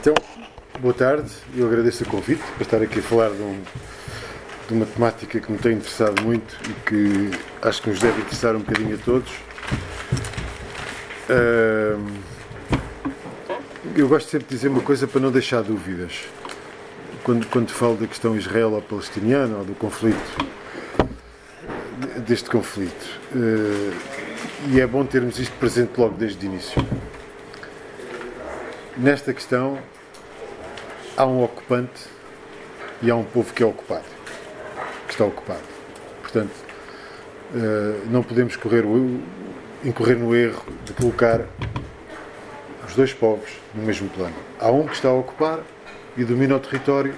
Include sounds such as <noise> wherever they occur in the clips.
Então, boa tarde, eu agradeço o convite para estar aqui a falar de, um, de, uma temática que me tem interessado muito e que acho que nos deve interessar um bocadinho a todos. Eu gosto sempre de dizer uma coisa para não deixar dúvidas. Quando, quando falo da questão israelo-palestiniana ou do conflito, deste conflito. Uh, e é bom termos isto presente logo desde o início. Nesta questão, há um ocupante e há um povo que é ocupado, que está ocupado. Portanto, uh, não podemos correr o, incorrer no erro de colocar os dois povos no mesmo plano. Há um que está a ocupar e domina o território,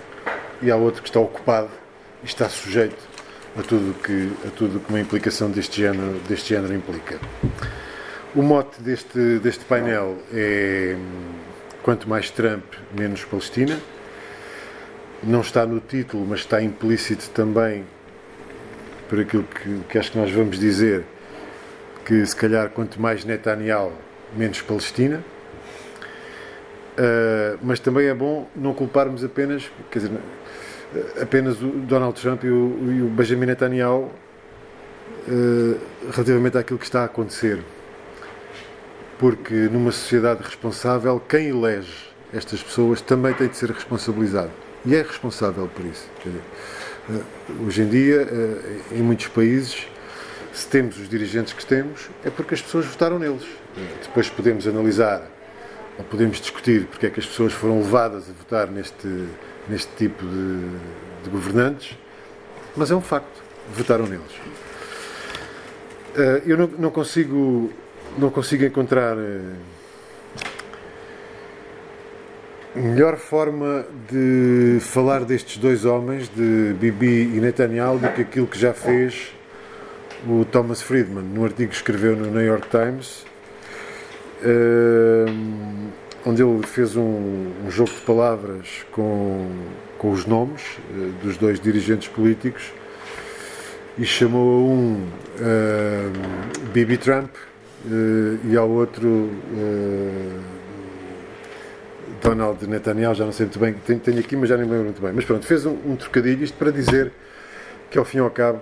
e há outro que está ocupado e está sujeito a tudo que, a tudo que uma implicação deste género, deste género implica. O mote deste, deste painel é quanto mais Trump, menos Palestina. Não está no título, mas está implícito também por aquilo que, que acho que nós vamos dizer, que se calhar quanto mais Netanyahu, menos Palestina. Uh, mas também é bom não culparmos apenas, quer dizer, apenas o Donald Trump e o, e o Benjamin Netanyahu uh, relativamente àquilo que está a acontecer. Porque numa sociedade responsável, quem elege estas pessoas também tem de ser responsabilizado. E é responsável por isso. Uh, hoje em dia, uh, em muitos países, se temos os dirigentes que temos, é porque as pessoas votaram neles. Depois podemos analisar ou podemos discutir porque é que as pessoas foram levadas a votar neste neste tipo de, de governantes, mas é um facto, votaram neles. Uh, eu não, não, consigo, não consigo encontrar uh, melhor forma de falar destes dois homens, de Bibi e Netanyahu, do que aquilo que já fez o Thomas Friedman, no artigo que escreveu no New York Times. Uh, onde ele fez um, um jogo de palavras com, com os nomes uh, dos dois dirigentes políticos e chamou a um Bibi Trump e ao outro Donald Netanyahu, já não sei muito bem, tenho, tenho, aqui, mas já nem me lembro muito bem. Mas pronto, fez um, um trocadilho, isto para dizer que ao fim e ao cabo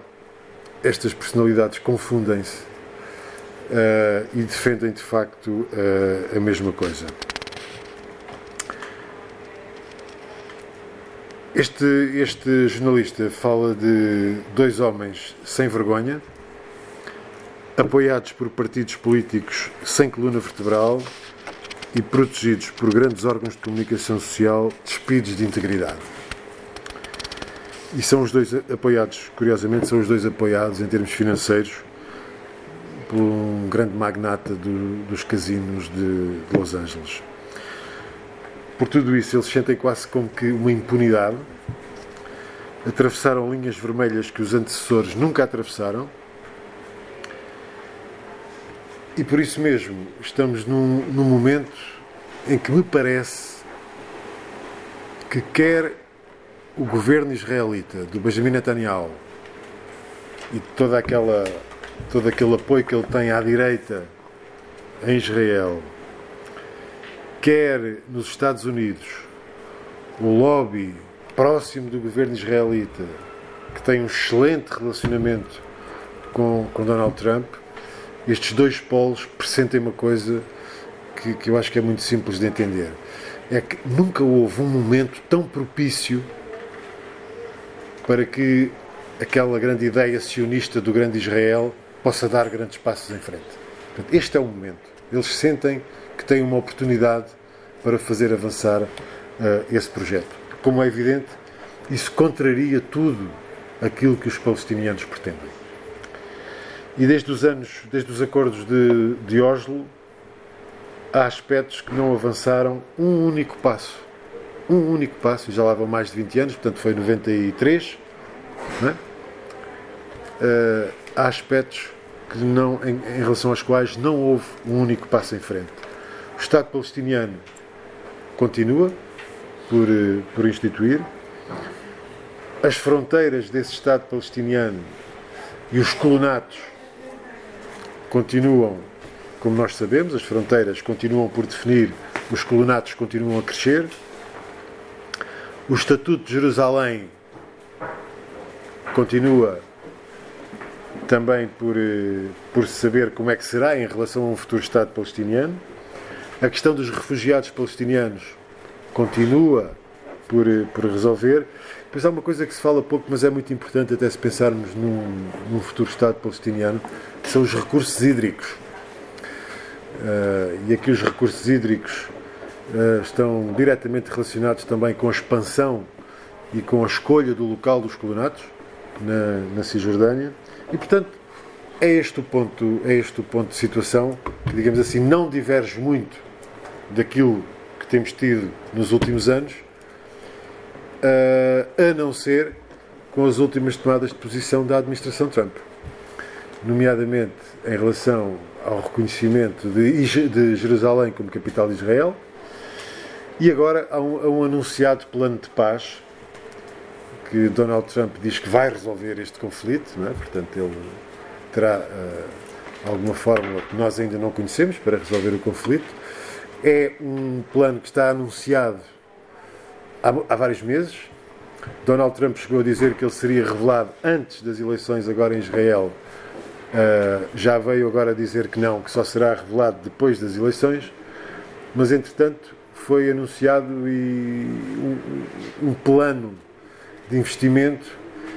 estas personalidades confundem-se uh, e defendem de facto uh, a mesma coisa. Este, este jornalista fala de dois homens sem vergonha, apoiados por partidos políticos sem coluna vertebral e protegidos por grandes órgãos de comunicação social despidos de integridade. E são os dois apoiados, curiosamente, são os dois apoiados em termos financeiros por um grande magnata do, dos casinos de, de Los Angeles. Por tudo isso, eles sentem quase como que uma impunidade. Atravessaram linhas vermelhas que os antecessores nunca atravessaram. E por isso mesmo, estamos num, num momento em que me parece que quer o governo israelita, do Benjamin Netanyahu, e toda aquela, todo aquele apoio que ele tem à direita em Israel, quer nos Estados Unidos o lobby próximo do governo israelita, que tem um excelente relacionamento com, com Donald Trump, estes dois polos pressentem uma coisa que, que eu acho que é muito simples de entender. É que nunca houve um momento tão propício para que aquela grande ideia sionista do grande Israel possa dar grandes passos em frente. Portanto, este é o momento. Eles sentem que têm uma oportunidade para fazer avançar uh, esse projeto. Como é evidente, isso contraria tudo aquilo que os palestinianos pretendem. E desde os anos, desde os acordos de, de Oslo, há aspectos que não avançaram um único passo. Um único passo, e já lá vão mais de 20 anos, portanto foi em 93. Não é? uh, há aspectos que não, em, em relação aos quais não houve um único passo em frente. O Estado palestiniano continua por, eh, por instituir. As fronteiras desse Estado palestiniano e os colonatos continuam, como nós sabemos, as fronteiras continuam por definir, os colonatos continuam a crescer O Estatuto de Jerusalém continua também por, eh, por saber como é que será em relação a um futuro Estado palestiniano. A questão dos refugiados palestinianos continua por, eh, por resolver. Depois há uma coisa que se fala pouco, mas é muito importante até se pensarmos num, num futuro Estado palestiniano, que são os recursos hídricos. Uh, e aqui os recursos hídricos uh, estão diretamente relacionados também com a expansão e com a escolha do local dos colonatos na, na Cisjordânia. E, portanto, é este, o ponto, é este o ponto de situação que, digamos assim, não diverge muito daquilo que temos tido nos últimos anos, a não ser com as últimas tomadas de posição da administração Trump, nomeadamente em relação ao reconhecimento de, Jerusalém como capital de Israel e agora há um, há um anunciado plano de paz que Donald Trump diz que vai resolver este conflito, é? portanto ele terá uh, alguma fórmula que nós ainda não conhecemos para resolver o conflito. É um plano que está anunciado há, há vários meses. Donald Trump chegou a dizer que ele seria revelado antes das eleições agora em Israel. Uh, já veio agora dizer que não, que só será revelado depois das eleições. Mas entretanto foi anunciado e um, um plano de investimento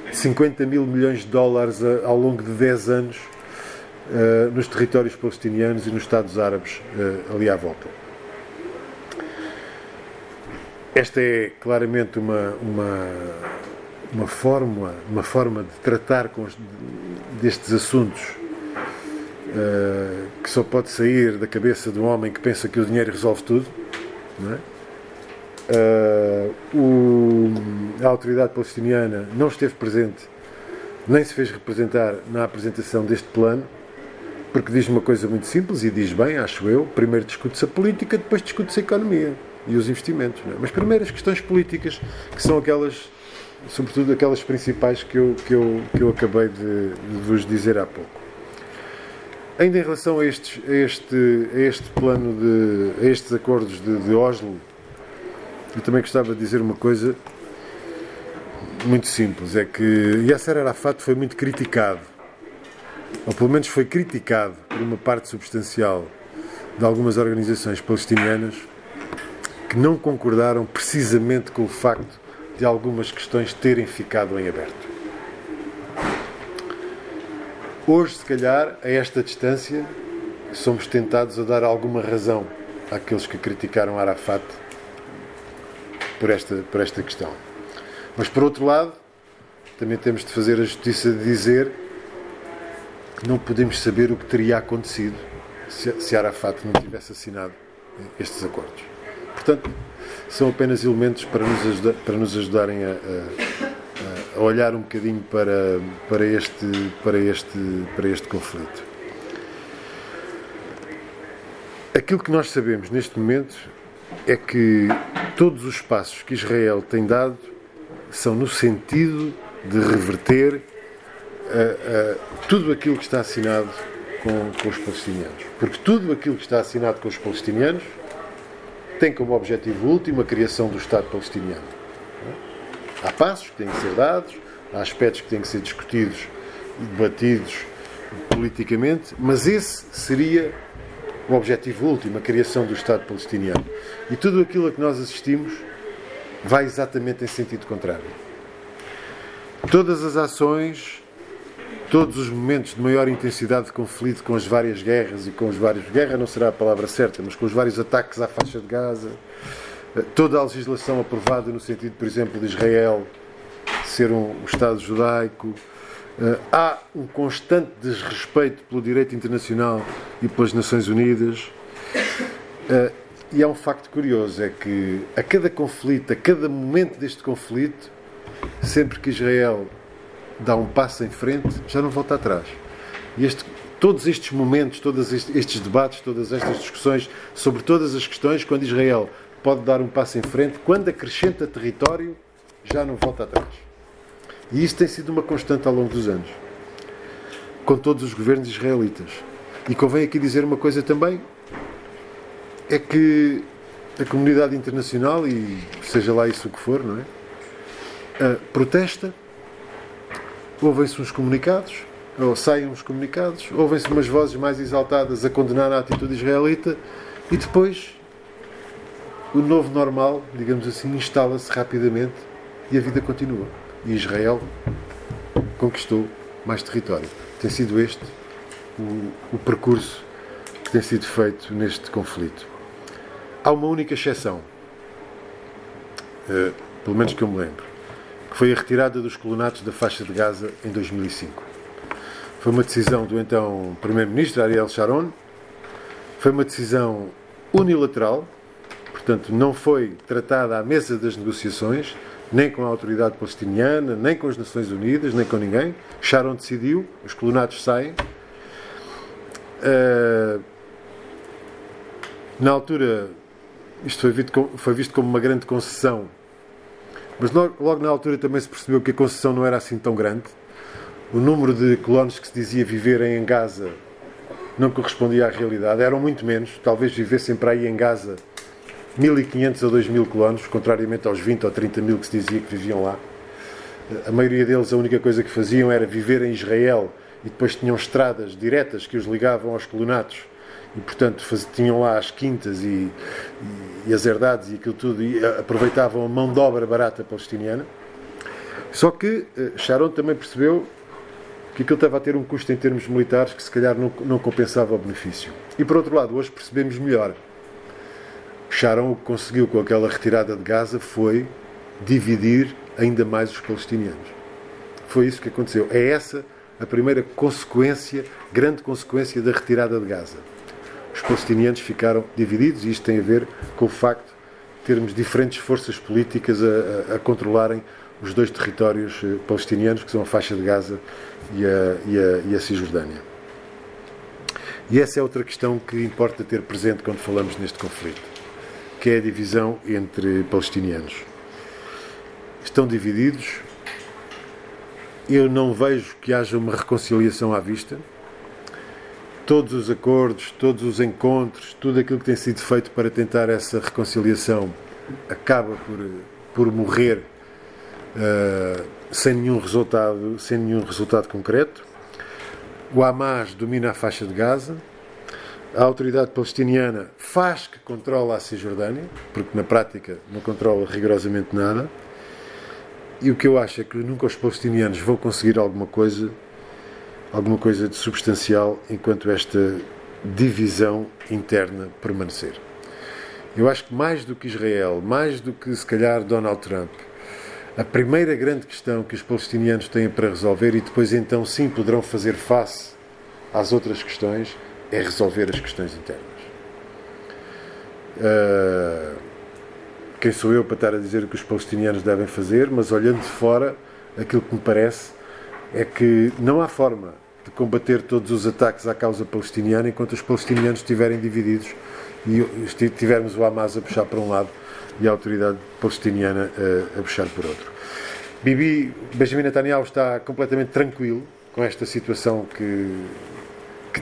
de 50 mil milhões de dólares a, ao longo de 10 anos uh, nos territórios palestinianos e nos Estados Árabes uh, ali à volta. Esta é claramente uma, uma, uma, forma, uma forma de tratar com os, destes assuntos uh, que só pode sair da cabeça de um homem que pensa que o dinheiro resolve tudo. Não é? Uh, o, a autoridade palestiniana não esteve presente, nem se fez representar na apresentação deste plano, porque diz uma coisa muito simples e diz bem, acho eu: primeiro discute-se a política, depois discute-se a economia e os investimentos. É? Mas primeiro as questões políticas, que são aquelas, sobretudo aquelas principais que eu, que eu, que eu acabei de, de vos dizer há pouco. Ainda em relação a, estes, a, este, a este plano de a estes acordos de, de Oslo, eu também gostava de dizer uma coisa muito simples, é que Yasser Arafat foi muito criticado, ou pelo menos foi criticado por uma parte substancial de algumas organizações palestinianas que não concordaram precisamente com o facto de algumas questões terem ficado em aberto. Hoje, se calhar, a esta distância, somos tentados a dar alguma razão àqueles que criticaram Arafat por esta, por esta questão. Mas, por outro lado, também temos de fazer a justiça de dizer que não podemos saber o que teria acontecido se, se Arafat não tivesse assinado estes acordos. Portanto, são apenas elementos para nos, ajudar, para nos ajudarem a, a, a, olhar um bocadinho para, para, este, para, este, para este conflito. Aquilo que nós sabemos neste momento é que todos os passos que Israel tem dado são no sentido de reverter uh, uh, tudo aquilo que está assinado com, com os palestinianos. Porque tudo aquilo que está assinado com os palestinianos tem como objetivo último a criação do Estado palestiniano. Há passos que têm que ser dados, há aspectos que têm que ser discutidos e debatidos politicamente, mas esse seria o objetivo último, a criação do Estado palestiniano. E tudo aquilo a que nós assistimos vai exatamente em sentido contrário. Todas as ações, todos os momentos de maior intensidade de conflito com as várias guerras e com os vários. Guerra não será a palavra certa, mas com os vários ataques à faixa de Gaza, toda a legislação aprovada no sentido, por exemplo, de Israel ser um Estado judaico Uh, há um constante desrespeito pelo direito internacional e pelas Nações Unidas. Uh, e há um facto curioso: é que a cada conflito, a cada momento deste conflito, sempre que Israel dá um passo em frente, já não volta atrás. E este, todos estes momentos, todos estes debates, todas estas discussões sobre todas as questões, quando Israel pode dar um passo em frente, quando acrescenta território, já não volta atrás. E isso tem sido uma constante ao longo dos anos, com todos os governos israelitas. E convém aqui dizer uma coisa também: é que a comunidade internacional, e seja lá isso o que for, não é? uh, protesta, ouvem-se uns comunicados, ou saem uns comunicados, ouvem-se umas vozes mais exaltadas a condenar a atitude israelita e depois o novo normal, digamos assim, instala-se rapidamente e a vida continua. E Israel conquistou mais território. Tem sido este o, o percurso que tem sido feito neste conflito. Há uma única exceção, uh, pelo menos que eu me lembro, foi a retirada dos colonatos da faixa de Gaza em 2005. Foi uma decisão do então Primeiro-Ministro Ariel Sharon, foi uma decisão unilateral, portanto, não foi tratada à mesa das negociações, nem com a autoridade palestiniana, nem com as Nações Unidas, nem com ninguém. Sharon decidiu, os colonatos saem. Uh, na altura, isto foi visto, como, foi visto como uma grande concessão, mas logo, na altura também se percebeu que a concessão não era assim tão grande. O número de colonos que se dizia viverem em Gaza não correspondia à realidade, eram muito menos, talvez vivessem para aí em Gaza 1.500 a 2.000 colonos, contrariamente aos 20 ou 30 mil que se dizia que viviam lá. A maioria deles, a única coisa que faziam era viver em Israel e depois tinham estradas diretas que os ligavam aos colonatos e, portanto, faz, tinham lá as quintas e, e, e, as herdades e aquilo tudo e aproveitavam a mão de obra barata palestiniana. Só que uh, Sharon também percebeu que aquilo estava a ter um custo em termos militares que se calhar não, não compensava o benefício. E por outro lado, hoje percebemos melhor Sharon o que conseguiu com aquela retirada de Gaza foi dividir ainda mais os palestinianos. Foi isso que aconteceu. É essa a primeira consequência, grande consequência da retirada de Gaza. Os palestinianos ficaram divididos e isto tem a ver com o facto de termos diferentes forças políticas a, a, a controlarem os dois territórios eh, palestinianos, que são a faixa de Gaza e a, e e a Cisjordânia. E essa é outra questão que importa ter presente quando falamos neste conflito que é a divisão entre palestinianos. Estão divididos. Eu não vejo que haja uma reconciliação à vista. Todos os acordos, todos os encontros, tudo aquilo que tem sido feito para tentar essa reconciliação acaba por, por morrer uh, sem nenhum resultado, sem nenhum resultado concreto. O Hamas domina a faixa de Gaza a autoridade palestiniana faz que controla a Cisjordânia, porque na prática não controla rigorosamente nada. E o que eu acho é que nunca os palestinianos vão conseguir alguma coisa, alguma coisa de substancial enquanto esta divisão interna permanecer. Eu acho que mais do que Israel, mais do que se calhar Donald Trump, a primeira grande questão que os palestinianos têm para resolver e depois então sim poderão fazer face às outras questões é resolver as questões internas. Uh, quem sou eu para estar a dizer o que os palestinianos devem fazer, mas olhando de fora, aquilo que me parece é que não há forma de combater todos os ataques à causa palestiniana enquanto os palestinianos estiverem divididos e tivermos o Hamas a puxar para um lado e a autoridade palestiniana a, a puxar por outro. Bibi, Benjamin Netanyahu está completamente tranquilo com esta situação que, que,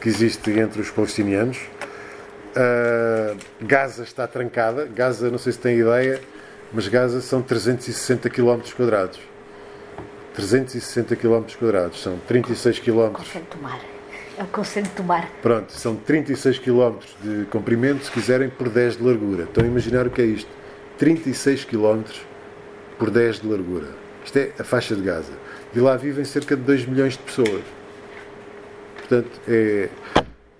que existe entre os palestinianos. Uh, Gaza está trancada. Gaza, não sei se tem ideia, mas Gaza são 360 km quadrados. 360 km quadrados, são 36 km. Conceito mar. É o conceito do mar. Pronto, são 36 km de comprimento, se quiserem, por 10 de largura. Estão a imaginar o que é isto? 36 km por 10 de largura. Isto é a faixa de Gaza. E lá vivem cerca de 2 milhões de pessoas. Portanto, é...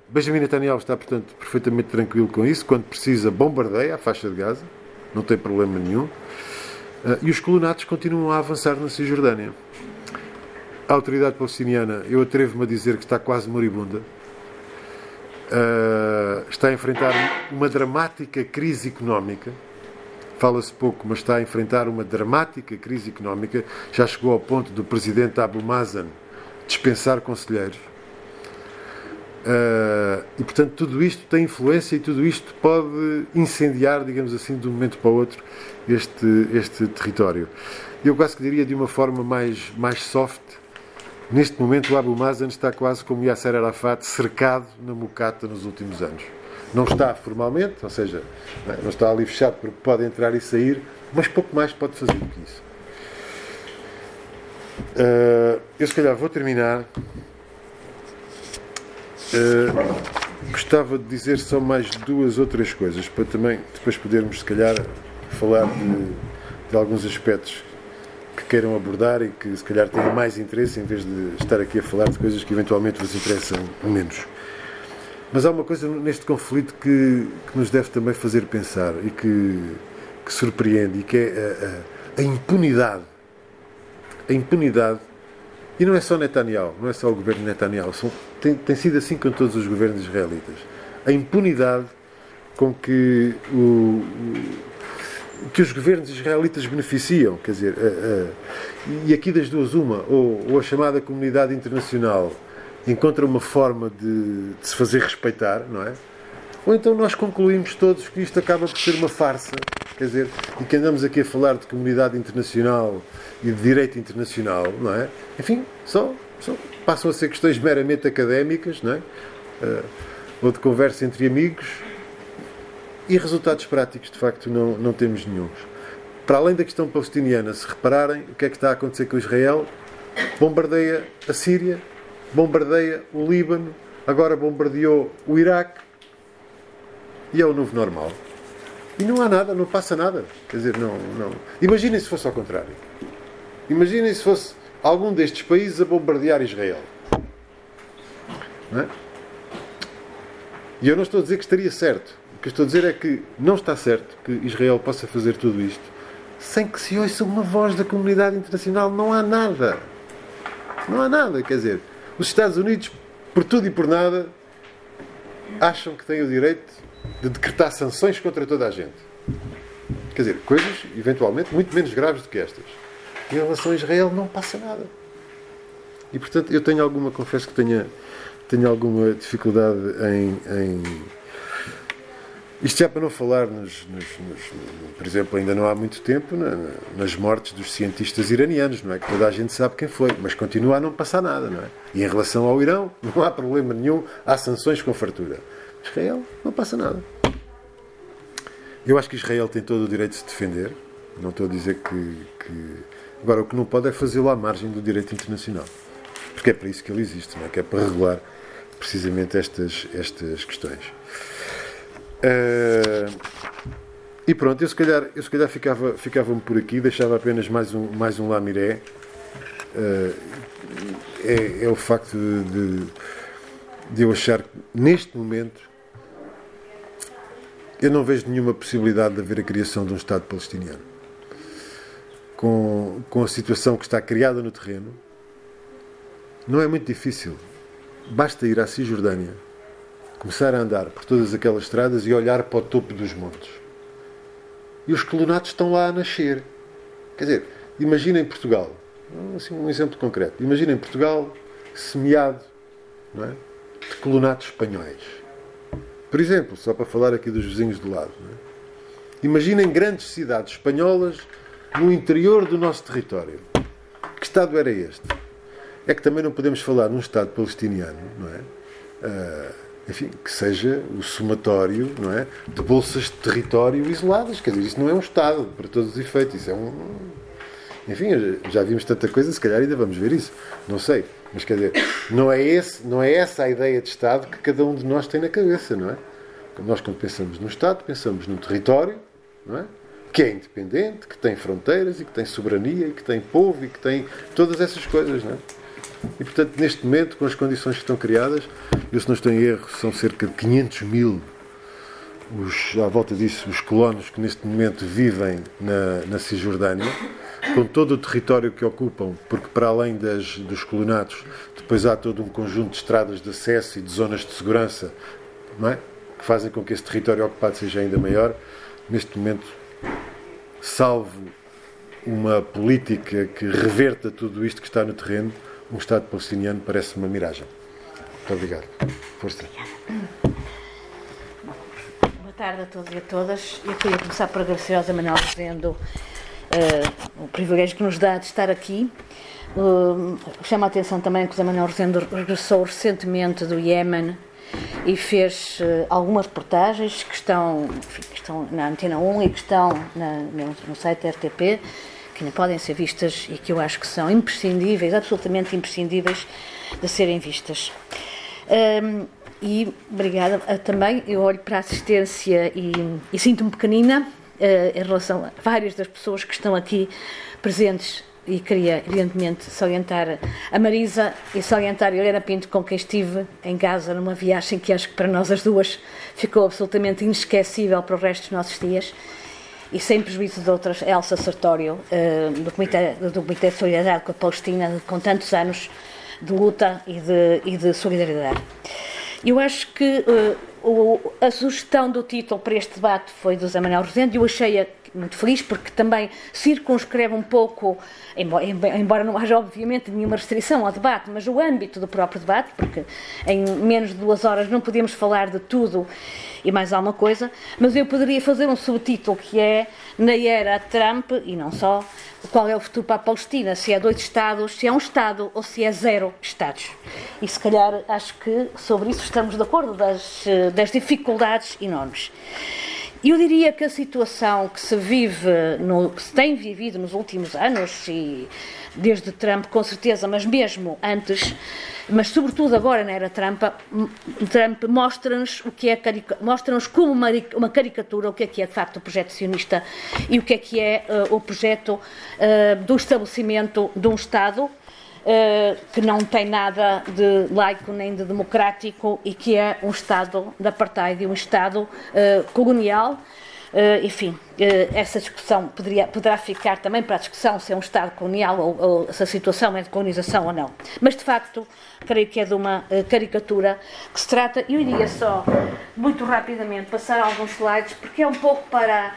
Benjamin Netanyahu está, portanto, perfeitamente tranquilo com isso. Quando precisa, bombardeia a faixa de Gaza, não tem problema nenhum. Uh, e os colonatos continuam a avançar na Cisjordânia. A autoridade palestiniana, eu atrevo-me a dizer que está quase moribunda. Uh, está a enfrentar uma dramática crise económica. Fala-se pouco, mas está a enfrentar uma dramática crise económica. Já chegou ao ponto do presidente Abu Mazen dispensar conselheiros Uh, e portanto tudo isto tem influência e tudo isto pode incendiar, digamos assim, de um momento para o outro este, este território. Eu quase que diria de uma forma mais, mais soft. Neste momento o Abu Mazen está quase como Yasser Arafat cercado na mucata nos últimos anos. Não está formalmente, ou seja, não está ali fechado porque pode entrar e sair, mas pouco mais pode fazer do que isso. Uh, eu se calhar vou terminar. Uh, gostava de dizer só mais duas ou três coisas para também depois podermos se calhar falar de, de alguns aspectos que queiram abordar e que se calhar tenham mais interesse em vez de estar aqui a falar de coisas que eventualmente vos interessam menos. Mas há uma coisa neste conflito que, que nos deve também fazer pensar e que, que surpreende e que é a, a, a impunidade. A impunidade e não é só Netanyahu, não é só o governo Netanyahu, são, tem, tem sido assim com todos os governos israelitas. A impunidade com que, o, que os governos israelitas beneficiam, quer dizer, a, a, e aqui das duas uma, ou, ou, a chamada comunidade internacional encontra uma forma de, de se fazer respeitar, não é? Ou então nós concluímos todos que isto acaba por ser uma farsa, quer dizer, e que andamos aqui a falar de comunidade internacional e de direito internacional, não é? Enfim, só, só passam a ser questões meramente académicas, não é? Uh, ou de conversa entre amigos e resultados práticos, de facto, não, não temos nenhum. Para além da questão palestiniana, se repararem o que é que está a acontecer com Israel, bombardeia a Síria, bombardeia o Líbano, agora bombardeou o Iraque e é o novo normal. E não há nada, não passa nada. Quer dizer, não. não. Imaginem se fosse ao contrário. Imaginem se fosse algum destes países a bombardear Israel. Não é? E eu não estou a dizer que estaria certo. Que estou a dizer é que não está certo que Israel possa fazer tudo isto sem que se ouça uma voz da comunidade internacional. Não há nada. Não há nada. Quer dizer, os Estados Unidos, por tudo e por nada, acham que têm o direito de decretar sanções contra toda a gente. Quer dizer, coisas, eventualmente, muito menos graves do que estas. Em relação a Israel não passa nada. E portanto eu tenho alguma, confesso que tenha, tenho alguma dificuldade em, em isto já para não falar, nos, nos, nos, por exemplo, ainda não há muito tempo, na, nas mortes dos cientistas iranianos, não é? Que toda a gente sabe quem foi, mas continua a não passar nada, não é? E em relação ao Irão, <laughs> não há problema nenhum, há sanções com fartura. Israel, não passa nada. Eu acho que Israel tem todo o direito de se defender, não estou a dizer que, que Agora, o que não pode é fazê-lo à margem do direito internacional. Porque é para isso que ele existe, não é? que é para regular precisamente estas, estas questões. Uh, e pronto, eu se calhar, eu se calhar ficava, ficava-me por aqui, deixava apenas mais um, mais um lamiré. Uh, é, é, o facto de, de, de eu achar que neste momento eu não vejo nenhuma possibilidade de haver a criação de um Estado palestiniano com, com a situação que está criada no terreno, não é muito difícil. Basta ir à Cisjordânia, começar a andar por todas aquelas estradas e olhar para o topo dos montes. E os colonatos estão lá a nascer. Quer dizer, imaginem Portugal, assim, um exemplo concreto. Imaginem Portugal semeado é? de colonatos espanhóis. Por exemplo, só para falar aqui dos vizinhos do lado. É? Imaginem grandes cidades espanholas no interior do nosso território. Que Estado era este? É que também não podemos falar num Estado palestiniano, não é? Uh, enfim, que seja o somatório não é? de bolsas de território isoladas. Quer dizer, isso não é um Estado, para todos os efeitos. Isso é um. Enfim, já vimos tanta coisa, se calhar ainda vamos ver isso. Não sei. Mas quer dizer, não é, esse, não é essa a ideia de Estado que cada um de nós tem na cabeça, não é? Nós, quando pensamos no Estado, pensamos num território, não é? que é independente, que tem fronteiras e que tem soberania e que tem povo e que tem todas essas coisas, não é? E portanto, neste momento, com as condições que estão criadas, eu se não estou em erro, são cerca de 500 mil os, à volta disso, os colonos que neste momento vivem na, na Cisjordânia, com todo o território que ocupam, porque para além das, dos colonatos, depois há todo um conjunto de estradas de acesso e de zonas de segurança, é? Que fazem com que esse território ocupado seja ainda maior. Neste momento, salvo uma política que reverta tudo isto que está no terreno, um Estado palestiniano parece uma miragem. Muito obrigado. Força. Boa tarde a todos e a todas. Eu queria começar por agradecer ao Zé Manuel dizendo uh, o privilégio que nos dá de estar aqui. Uh, chama a atenção também que o Zé Manuel Rosendo regressou recentemente do Iémen e fez uh, algumas reportagens que estão, enfim, que estão na Antena 1 e que estão na, no, no, site RTP que podem ser vistas e que eu acho que são imprescindíveis, absolutamente imprescindíveis de serem vistas. Um, e obrigada também, eu olho para a assistência e, e sinto-me pequenina uh, em relação a várias das pessoas que estão aqui presentes e queria, evidentemente, salientar a Marisa e salientar a Helena Pinto, com quem estive em casa numa viagem que acho que para nós as duas ficou absolutamente inesquecível para o resto dos nossos dias. E sem prejuízo de outras, Elsa Sartório, uh, do, Comitê, do Comitê de Solidariedade com a Palestina, com tantos anos de luta e de, e de solidariedade. Eu acho que uh, o, a sugestão do título para este debate foi do Zé Manuel Rosendo eu achei-a muito feliz porque também circunscreve um pouco, embora, não haja obviamente nenhuma restrição ao debate, mas o âmbito do próprio debate, porque em menos de duas horas não podemos falar de tudo e mais alguma coisa, mas eu poderia fazer um subtítulo que é na era Trump, e não só, qual é o futuro para a Palestina, se é dois Estados, se é um Estado ou se é zero Estados. E se calhar acho que sobre isso estamos de acordo, das, das dificuldades enormes. Eu diria que a situação que se vive, no, que se tem vivido nos últimos anos, e desde Trump com certeza, mas mesmo antes, mas sobretudo agora na era Trump, Trump mostra-nos o que é mostra-nos como uma, uma, caricatura o que é que é de facto o projeto sionista e o que é que é uh, o projeto uh, do estabelecimento de um Estado que não tem nada de laico nem de democrático e que é um Estado de apartheid, um Estado uh, colonial. Uh, enfim, essa discussão poderia, poderá ficar também para a discussão se é um Estado colonial ou, ou, se a situação é de colonização ou não. Mas, de facto, creio que é de uma caricatura que se trata. Eu iria só, muito rapidamente, passar alguns slides, porque é um pouco para,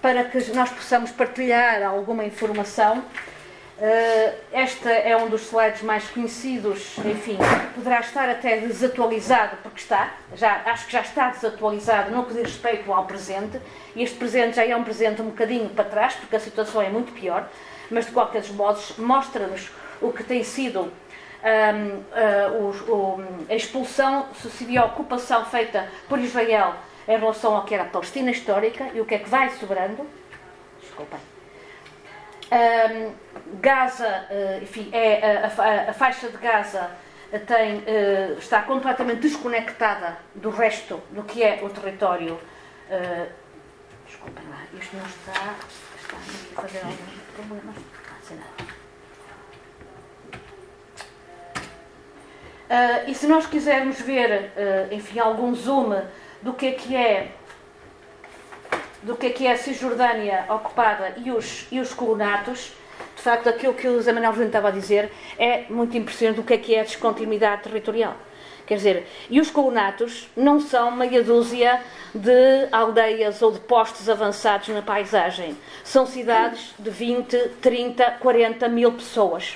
para que nós possamos partilhar alguma informação Uh, esta é um dos slides mais conhecidos, enfim, poderá estar até desatualizado, porque está, já, acho que já está desatualizado no que diz respeito ao presente, e este presente já é um presente um bocadinho para trás, porque a situação é muito pior, mas de qualquer dos modos mostra-nos o que tem sido um, uh, o, o, a expulsão a ocupação feita por Israel em relação ao que era a Palestina histórica e o que é que vai sobrando. Desculpem um, Gaza, uh, enfim, é a, a, a, faixa de Gaza tem, uh, está completamente desconectada do resto do que é o território. Desculpem lá, isto não está. Está a fazer alguns problemas. Uh, e se nós quisermos ver, enfim, algum zoom do que é que é do que é que é a Cisjordânia ocupada e os, e os colonatos, de facto, aquilo que o José Manuel Júnior estava a dizer é muito impressionante do que é que é a descontinuidade territorial. Quer dizer, e os colonatos não são meia dúzia de aldeias ou de postos avançados na paisagem. São cidades de 20, 30, 40 mil pessoas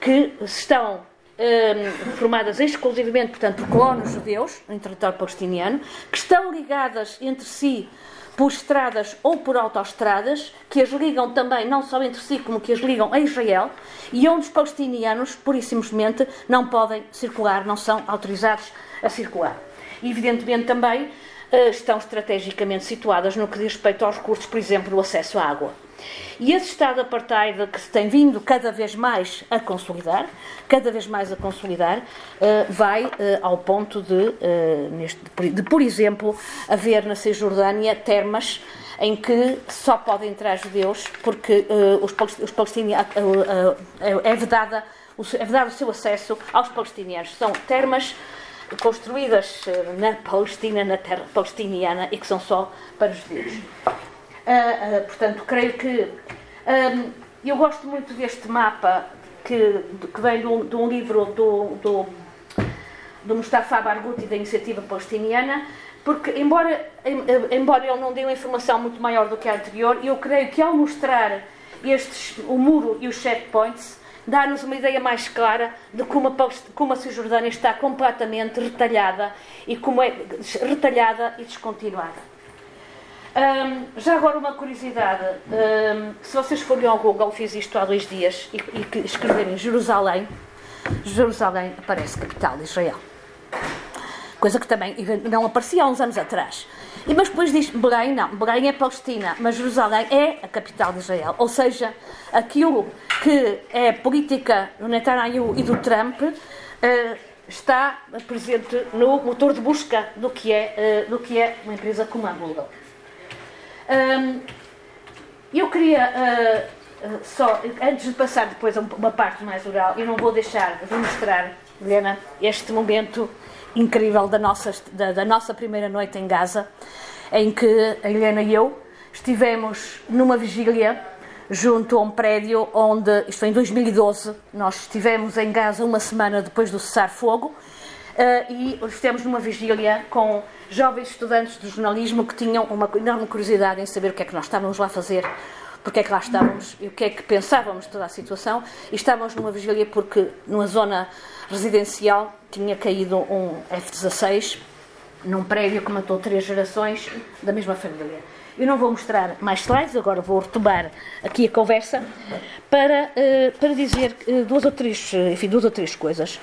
que estão um, formadas exclusivamente, portanto, por colonos judeus, em território palestiniano, que estão ligadas entre si por estradas ou por autoestradas, que as ligam também, não só entre si, como que as ligam a Israel, e onde os palestinianos, pura e simplesmente, não podem circular, não são autorizados a circular. Evidentemente, também eh, estão estrategicamente situadas no que diz respeito aos recursos, por exemplo, do acesso à água. E esse Estado apartheid que se tem vindo cada vez mais a consolidar, cada vez mais a consolidar, eh, vai eh, ao ponto de, eh, de, por exemplo, haver na Cisjordânia termas em que só podem entrar judeus porque os palestinianos é vedada é vedado o seu acesso aos palestinianos. São termas construídas na Palestina, na terra palestiniana e que são só para os judeus. Uh, uh, portanto, creio que. Um, eu gosto muito deste mapa que, que vem de um, de um livro do, do, do Mustafa Barghouti, da Iniciativa Palestiniana, porque, embora, embora ele não dê uma informação muito maior do que a anterior, eu creio que ao mostrar estes, o muro e os checkpoints, dá-nos uma ideia mais clara de como a, como a Cisjordânia está completamente retalhada e como é retalhada e descontinuada. Já agora uma curiosidade, se vocês forem ao Google, fiz isto há dois dias, e, e escreverem Jerusalém, Jerusalém aparece capital de Israel. Coisa que também não aparecia há uns anos atrás. E, mas depois diz Belém, não, Belém é Palestina, mas Jerusalém é a capital de Israel. Ou seja, aquilo que é política do Netanyahu e do Trump uh, está presente no motor de busca do que é, uh, do que é uma empresa como a Google. Um, eu queria uh, só, antes de passar depois a uma parte mais oral, eu não vou deixar de mostrar, Helena, este momento incrível da nossa, da, da nossa primeira noite em Gaza, em que a Helena e eu estivemos numa vigília junto a um prédio onde, isto foi em 2012, nós estivemos em Gaza uma semana depois do cessar-fogo uh, e estivemos numa vigília com jovens estudantes de jornalismo que tinham uma enorme curiosidade em saber o que é que nós estávamos lá a fazer, porque é que lá estávamos e o que é que pensávamos de toda a situação. E estávamos numa vigília porque numa zona residencial tinha caído um F-16 num prédio que matou três gerações da mesma família. Eu não vou mostrar mais slides, agora vou retomar aqui a conversa para, uh, para dizer uh, duas, ou três, uh, enfim, duas ou três coisas.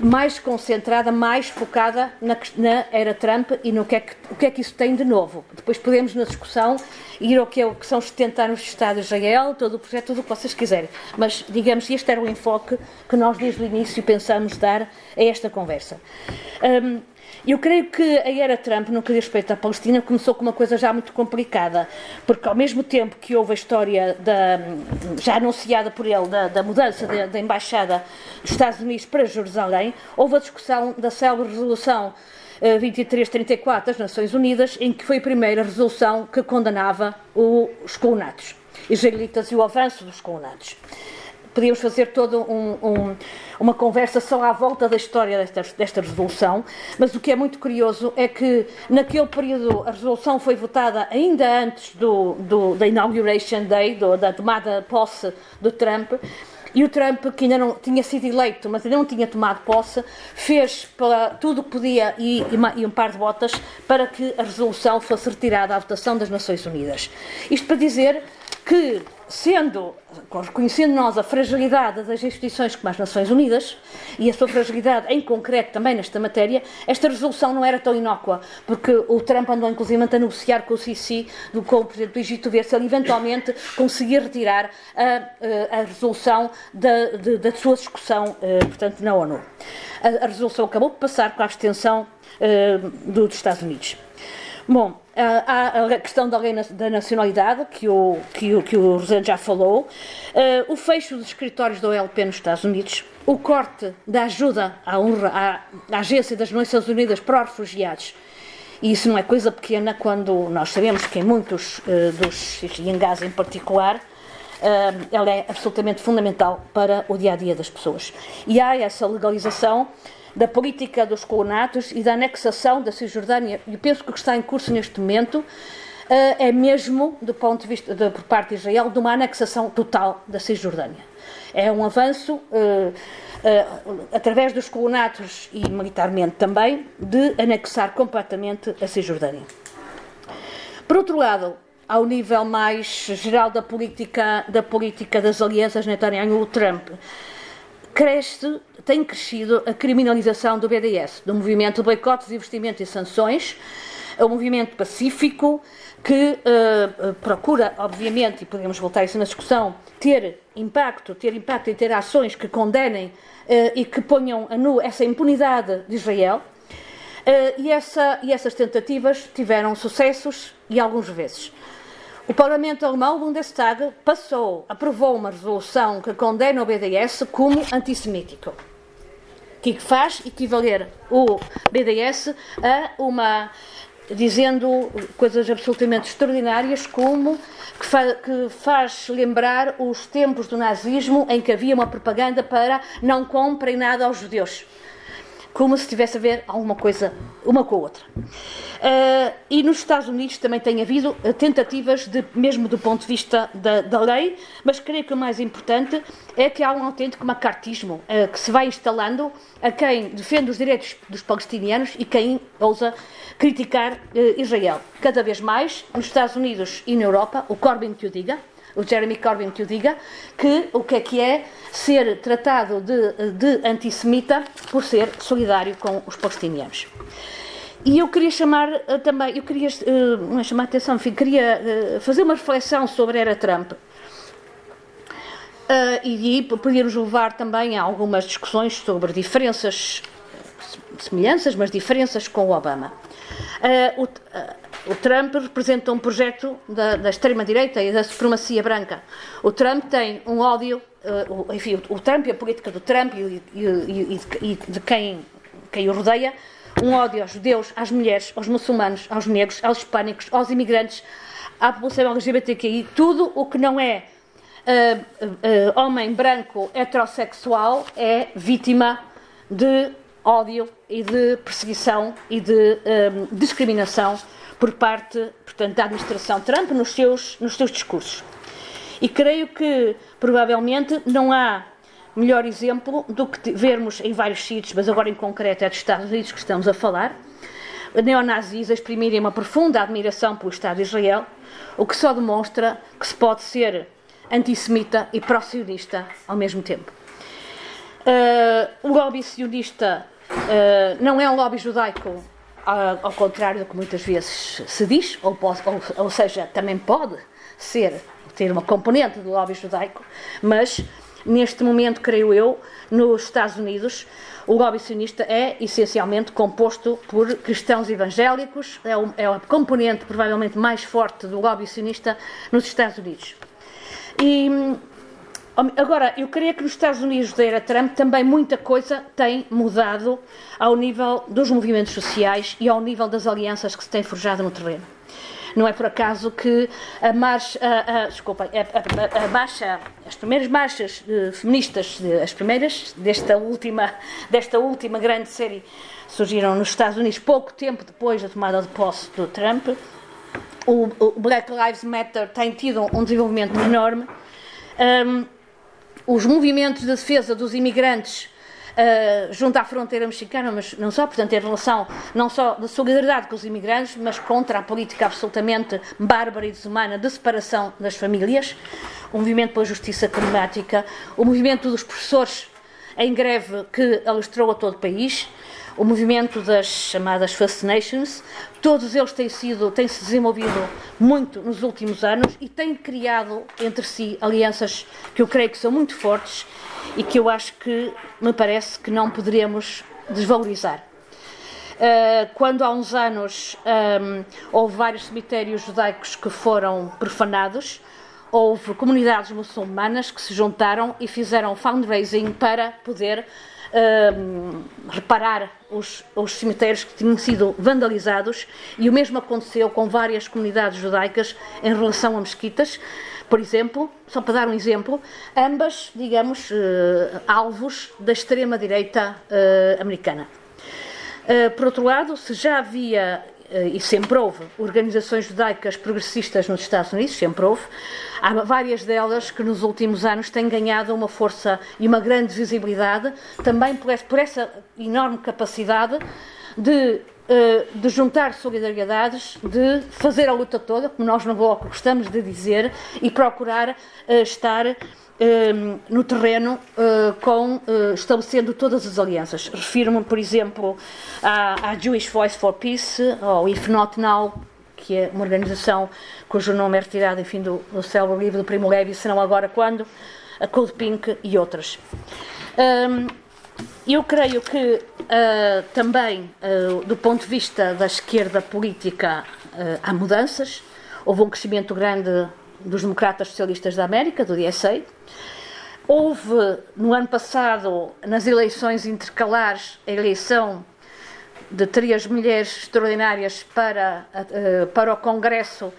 Mais concentrada, mais focada na, na era Trump e no que, é que, o que é que isso tem de novo. Depois podemos, na discussão, ir ao que, é, que são os 70 anos de Estado de Israel, todo o projeto, tudo o que vocês quiserem. Mas, digamos, este era o enfoque que nós, desde o início, pensamos dar a esta conversa. Um, eu creio que a era Trump, no que diz respeito à Palestina, começou com uma coisa já muito complicada, porque ao mesmo tempo que houve a história da, já anunciada por ele da, da mudança da embaixada dos Estados Unidos para Jerusalém, houve a discussão da célebre resolução 2334 das Nações Unidas, em que foi a primeira resolução que condenava os colonatos israelitas e o avanço dos colonatos podíamos fazer toda um, um, uma conversa só à volta da história desta, desta, resolução, mas o que é muito curioso é que naquele período a resolução foi votada ainda antes do, do da Inauguration Day, do, da tomada posse do Trump, e o Trump, que ainda não tinha sido eleito, mas ainda não tinha tomado posse, fez para tudo o que podia e, e, e, um par de botas para que a resolução fosse retirada à votação das Nações Unidas. Isto para dizer que sendo, reconhecendo nós a fragilidade das instituições como as Nações Unidas e a sua fragilidade em concreto também nesta matéria, esta resolução não era tão inócua, porque o Trump andou inclusive a negociar com o Sisi, do, com o Presidente do Egito, ver se ele eventualmente conseguia retirar a, a resolução da, de, da sua discussão, eh, portanto, na ONU. A, a resolução acabou por passar com a abstenção eh, dos Estados Unidos. Bom, há a questão da lei da nacionalidade, que o, que o, que o Rosendo já falou, uh, o fecho dos escritórios da OLP nos Estados Unidos, o corte da ajuda à, à, à Agência das Nações Unidas para os Refugiados. E isso não é coisa pequena quando nós sabemos que em muitos uh, dos, e em particular, uh, ela é absolutamente fundamental para o dia a dia das pessoas. E há essa legalização da política dos colonatos e da anexação da Cisjordânia, e penso que o que está em curso neste momento eh, é mesmo, do ponto de vista de, por parte de Israel, de uma anexação total da Cisjordânia. É um avanço, uh, uh, através dos colonatos e militarmente também, de anexar completamente a Cisjordânia. Por outro lado, ao nível mais geral da política, da política das alianças Netanyahu-Trump, cresce, tem crescido a criminalização do BDS, do movimento de boicotes, investimentos e sanções, é um movimento pacífico que uh, procura, obviamente, e podemos voltar a isso na discussão, ter impacto, ter impacto e ter ações que condenem uh, e que ponham a nu essa impunidade de Israel. Uh, e, essa, e essas tentativas tiveram sucessos e alguns vezes. O Parlamento alemão, Bundestag, passou, aprovou uma resolução que condena o BDS como antissemítico, que faz equivaler o BDS a uma dizendo coisas absolutamente extraordinárias como que, fa que, faz lembrar os tempos do nazismo em que havia uma propaganda para não comprem nada aos judeus como se tivesse a ver alguma coisa uma com a outra. Uh, e nos Estados Unidos também tem havido uh, tentativas, de, mesmo do ponto de vista da, da, lei, mas creio que o mais importante é que há um autêntico macartismo uh, que se vai instalando a quem defende os direitos dos palestinianos e quem ousa criticar Israel. Cada vez mais, nos Estados Unidos e na Europa, o Corbyn que o diga, o Jeremy Corbyn que o diga, que o que é que é ser tratado de, de antissemita por ser solidário com os palestinianos. e eu queria chamar uh, também, eu queria uh, chamar a atenção, enfim, queria uh, fazer uma reflexão sobre era Trump. e podíamos levar também a algumas discussões sobre diferenças, semelhanças, mas diferenças com o Obama. O, o, Trump representa um projeto da, da extrema-direita e da supremacia branca. O Trump tem um ódio, enfim, o, Trump e a política do Trump e, e, e, e de quem, quem o rodeia um ódio aos judeus, às mulheres, aos muçulmanos, aos negros, aos hispânicos, aos imigrantes, à população LGBTQI, tudo o que não é uh, uh, homem branco heterossexual é vítima de ódio e de perseguição e de discriminação por parte, portanto, da administração Trump nos seus, nos seus discursos. E creio que, provavelmente, não há melhor exemplo do que vermos em vários sítios, mas agora em concreto é dos Estados Unidos que estamos a falar, neonazis exprimirem uma profunda admiração pelo Estado de Israel, o que só demonstra que se pode ser antissemita e pró-sionista ao mesmo tempo. Uh, o lobby sionista uh, não é um lobby judaico, ao contrário do que muitas vezes se diz, ou, pode, ou, ou seja, também pode ser, ter uma componente do lobby judaico, mas Neste momento, creio eu, nos Estados Unidos, o lobby sionista é essencialmente composto por cristãos evangélicos, é, o, é a componente provavelmente mais forte do lobby sionista nos Estados Unidos. E agora, eu creio que nos Estados Unidos da era Trump também muita coisa tem mudado ao nível dos movimentos sociais e ao nível das alianças que se têm forjado no terreno. Não é por acaso que a marcha, a, a, desculpa, a, a, marcha, as primeiras marchas uh, feministas, as primeiras desta última, desta última grande série, surgiram nos Estados Unidos pouco tempo depois da tomada de posse do Trump. O, o Black Lives Matter tem tido um desenvolvimento enorme. Um, os movimentos de defesa dos imigrantes uh, junto à fronteira mexicana, mas não só, portanto, em relação não só de solidariedade com os imigrantes, mas contra a política absolutamente bárbara e desumana de separação das famílias, o movimento pela justiça climática, o movimento dos professores em greve que alastrou a todo o país, o movimento das chamadas First Nations, todos eles têm sido, têm se desenvolvido muito nos últimos anos e têm criado entre si alianças que eu creio que são muito fortes e que eu acho que me parece que não poderemos desvalorizar. Uh, quando há uns anos um, houve vários cemitérios judaicos que foram profanados, houve comunidades muçulmanas que se juntaram e fizeram fundraising para poder um, reparar os, os cemitérios que tinham sido vandalizados, e o mesmo aconteceu com várias comunidades judaicas em relação a mesquitas por exemplo, só para dar um exemplo, ambas, digamos, uh, alvos da extrema-direita uh, americana. Uh, por outro lado, se já havia, e sempre houve, organizações judaicas progressistas nos Estados Unidos, sempre houve, há várias delas que nos últimos anos têm ganhado uma força e uma grande visibilidade, também por essa enorme capacidade de eh, de juntar solidariedades, de fazer a luta toda, como nós no Bloco gostamos de dizer, e procurar uh, estar uh, no terreno com, estabelecendo todas as alianças. Refiro-me, por exemplo, à, à, Jewish Voice for Peace, ou If Not Now, que é uma organização cujo nome é retirado, enfim, do, do célebre livro do Primo Levi, senão agora quando, a Cold Pink e outras. Um, eu creio que uh, também, do ponto de vista da esquerda política, há mudanças. Houve um crescimento grande dos democratas socialistas da América, do DSA. Houve, no ano passado, nas eleições intercalares, a eleição de três mulheres extraordinárias para, para o Congresso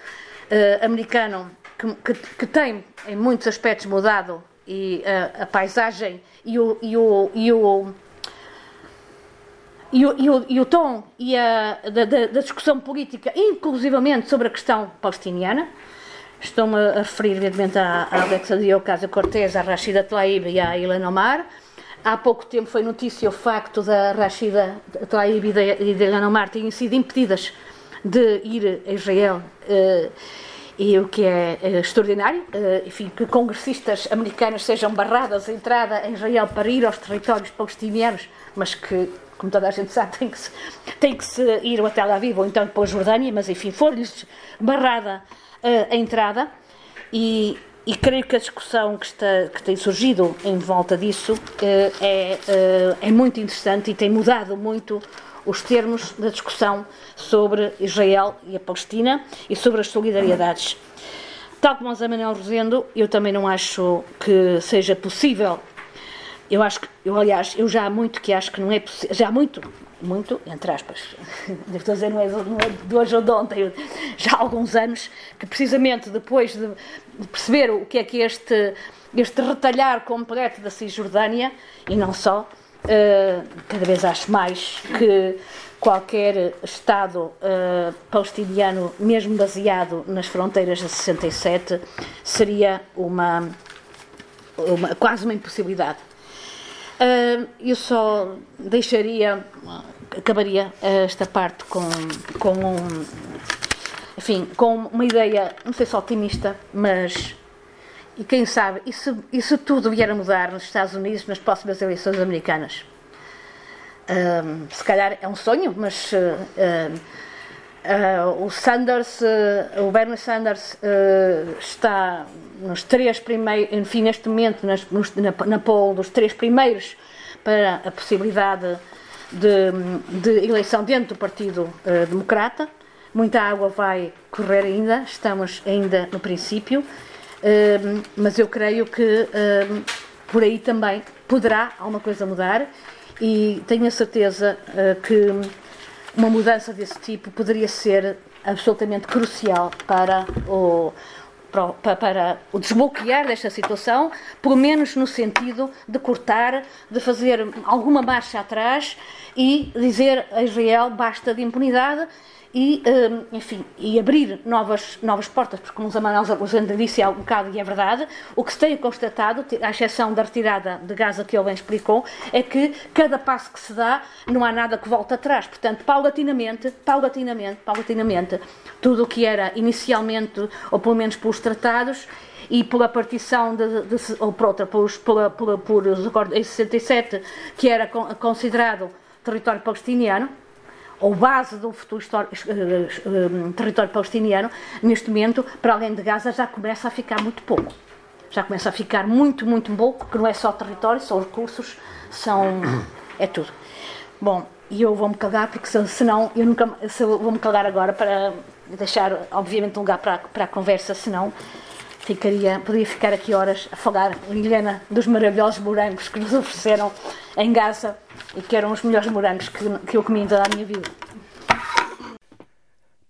americano, que, que, que tem, em muitos aspectos, mudado e a, a paisagem e o, e o, e o e o, e o, e o tom e a, da, da, discussão política, inclusivamente sobre a questão palestiniana. Estou-me a referir, evidentemente, à, à Alexandria Ocasio-Cortez, à Rashida Tlaib e à Ilhan Omar. Há pouco tempo foi notícia o facto da Rashida Tlaib e da, Ilhan Omar terem sido impedidas de ir a Israel. Uh, e o que é, é extraordinário, uh, enfim, que congressistas americanos sejam barradas a entrada em Israel para ir aos territórios palestinianos, mas que como toda a gente sabe, tem que se, tem que se ir ao Tel Aviv ou então para a Jordânia, mas enfim, foi-lhes barrada a entrada e, e creio que a discussão que, está, que tem surgido em volta disso uh, é, uh, é muito interessante e tem mudado muito os termos da discussão sobre Israel e a Palestina e sobre as solidariedades. Tal como o Zé Manuel Rosendo, eu também não acho que seja possível. Eu acho que, eu, aliás, eu já há muito que acho que não é possível, já há muito, muito, entre aspas, <laughs> estou a dizer, não é, não é de hoje ou de ontem, já há alguns anos, que precisamente depois de, de perceber o que é que este, este retalhar completo da Cisjordânia, e não só, uh, cada vez acho mais que qualquer Estado uh, palestiniano, mesmo baseado nas fronteiras de 67, seria uma, uma quase uma impossibilidade. Uh, eu só deixaria, acabaria esta parte com, com um, enfim, com uma ideia, não sei se otimista, mas e quem sabe, isso, isso tudo vier a mudar nos Estados Unidos nas próximas eleições americanas. Um, se calhar é um sonho, mas uh, uh, o Sanders, uh, o Bernie Sanders está nos três primeiros, enfim, neste momento nas, na, na poll dos três primeiros para a possibilidade de, de eleição dentro do Partido Democrata. Muita água vai correr ainda, estamos ainda no princípio, mas eu creio que por aí também poderá alguma coisa mudar e tenho a certeza uh, que uma mudança desse tipo poderia ser absolutamente crucial para o, para, para o desbloquear desta situação, pelo menos no sentido de cortar, de fazer alguma marcha atrás e dizer a Israel basta de impunidade e, hum, enfim, e abrir novas, novas portas, porque como o Manuel Zagozenda disse há um bocado, e é verdade, o que se tem constatado, à exceção da retirada de Gaza que ele bem explicou, é que cada passo que se dá não há nada que volte atrás. Portanto, paulatinamente, paulatinamente, paulatinamente, tudo o que era inicialmente, ou pelo menos pelos tratados, e pela partição, de, de, ou por outra, pelos, pela, pela, por em 67, que era considerado território palestiniano, ou base do futuro eh, eh, território palestiniano, neste momento, para além de Gaza, já começa a ficar muito pouco. Já começa a ficar muito, muito pouco, que não é só território, são recursos, são. <coughs> é tudo. Bom, e eu vou-me calar, porque senão eu nunca. Se vou-me calar agora para deixar, obviamente, um lugar para, para a conversa, senão ficaria, poderia ficar aqui horas a falar, Helena, dos maravilhosos morangos que nos ofereceram em Gaza e que eram os melhores morangos que, que eu comi em toda a minha vida.